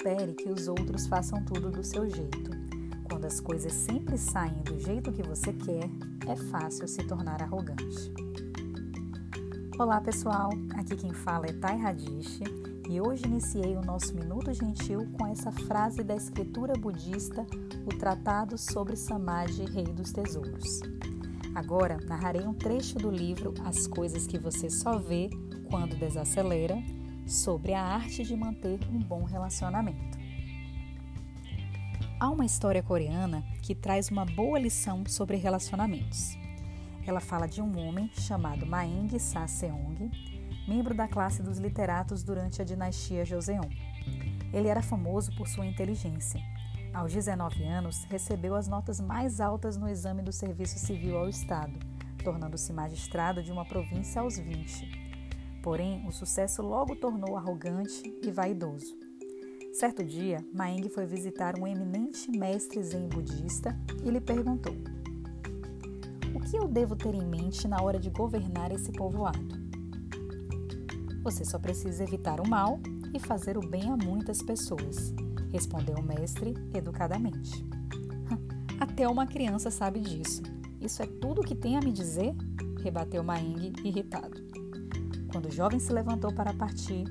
espere que os outros façam tudo do seu jeito. Quando as coisas sempre saem do jeito que você quer, é fácil se tornar arrogante. Olá pessoal, aqui quem fala é Thay Radish e hoje iniciei o nosso Minuto Gentil com essa frase da escritura budista, o Tratado sobre Samadhi, Rei dos Tesouros. Agora narrarei um trecho do livro As Coisas que Você Só Vê Quando Desacelera, sobre a arte de manter um bom relacionamento. Há uma história coreana que traz uma boa lição sobre relacionamentos. Ela fala de um homem chamado Maeng Sa-seong, membro da classe dos literatos durante a dinastia Joseon. Ele era famoso por sua inteligência. Aos 19 anos, recebeu as notas mais altas no exame do Serviço Civil ao Estado, tornando-se magistrado de uma província aos 20. Porém, o sucesso logo tornou arrogante e vaidoso. Certo dia, Maeng foi visitar um eminente mestre zen budista e lhe perguntou: O que eu devo ter em mente na hora de governar esse povoado? Você só precisa evitar o mal e fazer o bem a muitas pessoas, respondeu o mestre educadamente. Até uma criança sabe disso. Isso é tudo o que tem a me dizer? rebateu Maeng irritado. Quando o jovem se levantou para partir,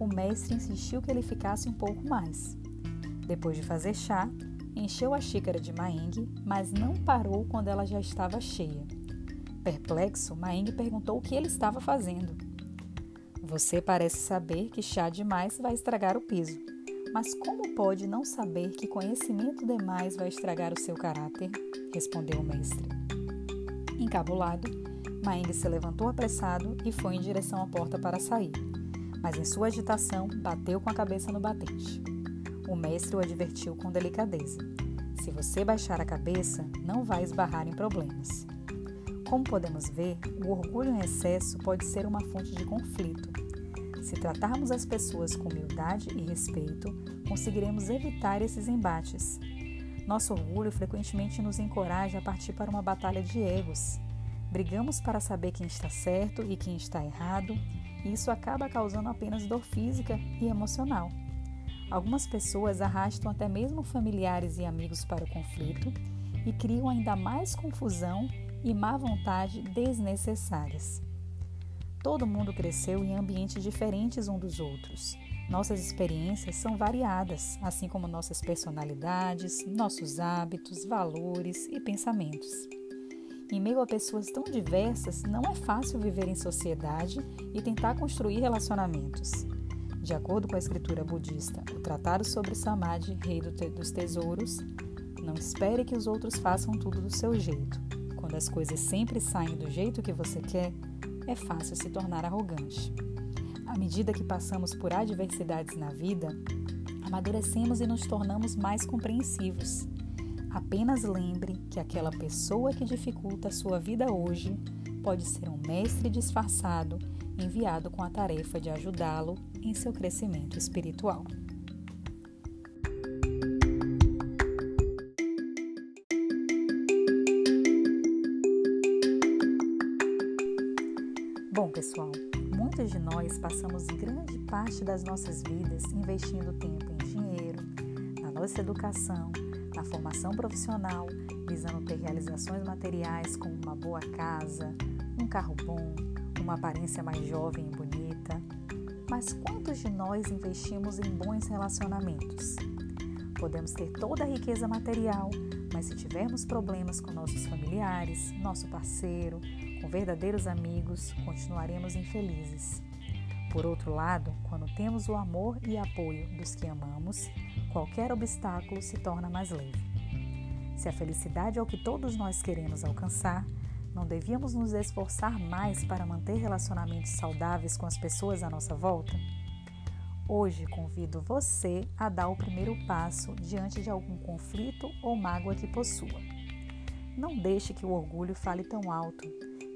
o mestre insistiu que ele ficasse um pouco mais. Depois de fazer chá, encheu a xícara de Maeng, mas não parou quando ela já estava cheia. Perplexo, Maeng perguntou o que ele estava fazendo. Você parece saber que chá demais vai estragar o piso, mas como pode não saber que conhecimento demais vai estragar o seu caráter? respondeu o mestre. Encabulado, Maeng se levantou apressado e foi em direção à porta para sair, mas em sua agitação bateu com a cabeça no batente. O mestre o advertiu com delicadeza: Se você baixar a cabeça, não vai esbarrar em problemas. Como podemos ver, o orgulho em excesso pode ser uma fonte de conflito. Se tratarmos as pessoas com humildade e respeito, conseguiremos evitar esses embates. Nosso orgulho frequentemente nos encoraja a partir para uma batalha de egos, Brigamos para saber quem está certo e quem está errado, e isso acaba causando apenas dor física e emocional. Algumas pessoas arrastam até mesmo familiares e amigos para o conflito e criam ainda mais confusão e má vontade desnecessárias. Todo mundo cresceu em ambientes diferentes um dos outros. Nossas experiências são variadas, assim como nossas personalidades, nossos hábitos, valores e pensamentos. Em meio a pessoas tão diversas, não é fácil viver em sociedade e tentar construir relacionamentos. De acordo com a escritura budista, o Tratado sobre Samadhi, Rei dos Tesouros, não espere que os outros façam tudo do seu jeito. Quando as coisas sempre saem do jeito que você quer, é fácil se tornar arrogante. À medida que passamos por adversidades na vida, amadurecemos e nos tornamos mais compreensivos. Apenas lembre que aquela pessoa que dificulta a sua vida hoje pode ser um mestre disfarçado enviado com a tarefa de ajudá-lo em seu crescimento espiritual. Bom, pessoal, muitos de nós passamos grande parte das nossas vidas investindo tempo em dinheiro, na nossa educação, na formação profissional, visando ter realizações materiais como uma boa casa, um carro bom, uma aparência mais jovem e bonita. Mas quantos de nós investimos em bons relacionamentos? Podemos ter toda a riqueza material, mas se tivermos problemas com nossos familiares, nosso parceiro, com verdadeiros amigos, continuaremos infelizes. Por outro lado, quando temos o amor e apoio dos que amamos, qualquer obstáculo se torna mais leve. Se a felicidade é o que todos nós queremos alcançar, não devíamos nos esforçar mais para manter relacionamentos saudáveis com as pessoas à nossa volta? Hoje convido você a dar o primeiro passo diante de algum conflito ou mágoa que possua. Não deixe que o orgulho fale tão alto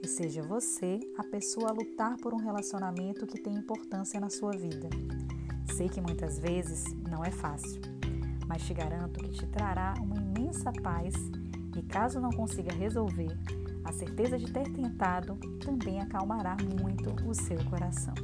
e seja você a pessoa a lutar por um relacionamento que tem importância na sua vida. Sei que muitas vezes não é fácil, mas te garanto que te trará uma imensa paz e, caso não consiga resolver, a certeza de ter tentado também acalmará muito o seu coração.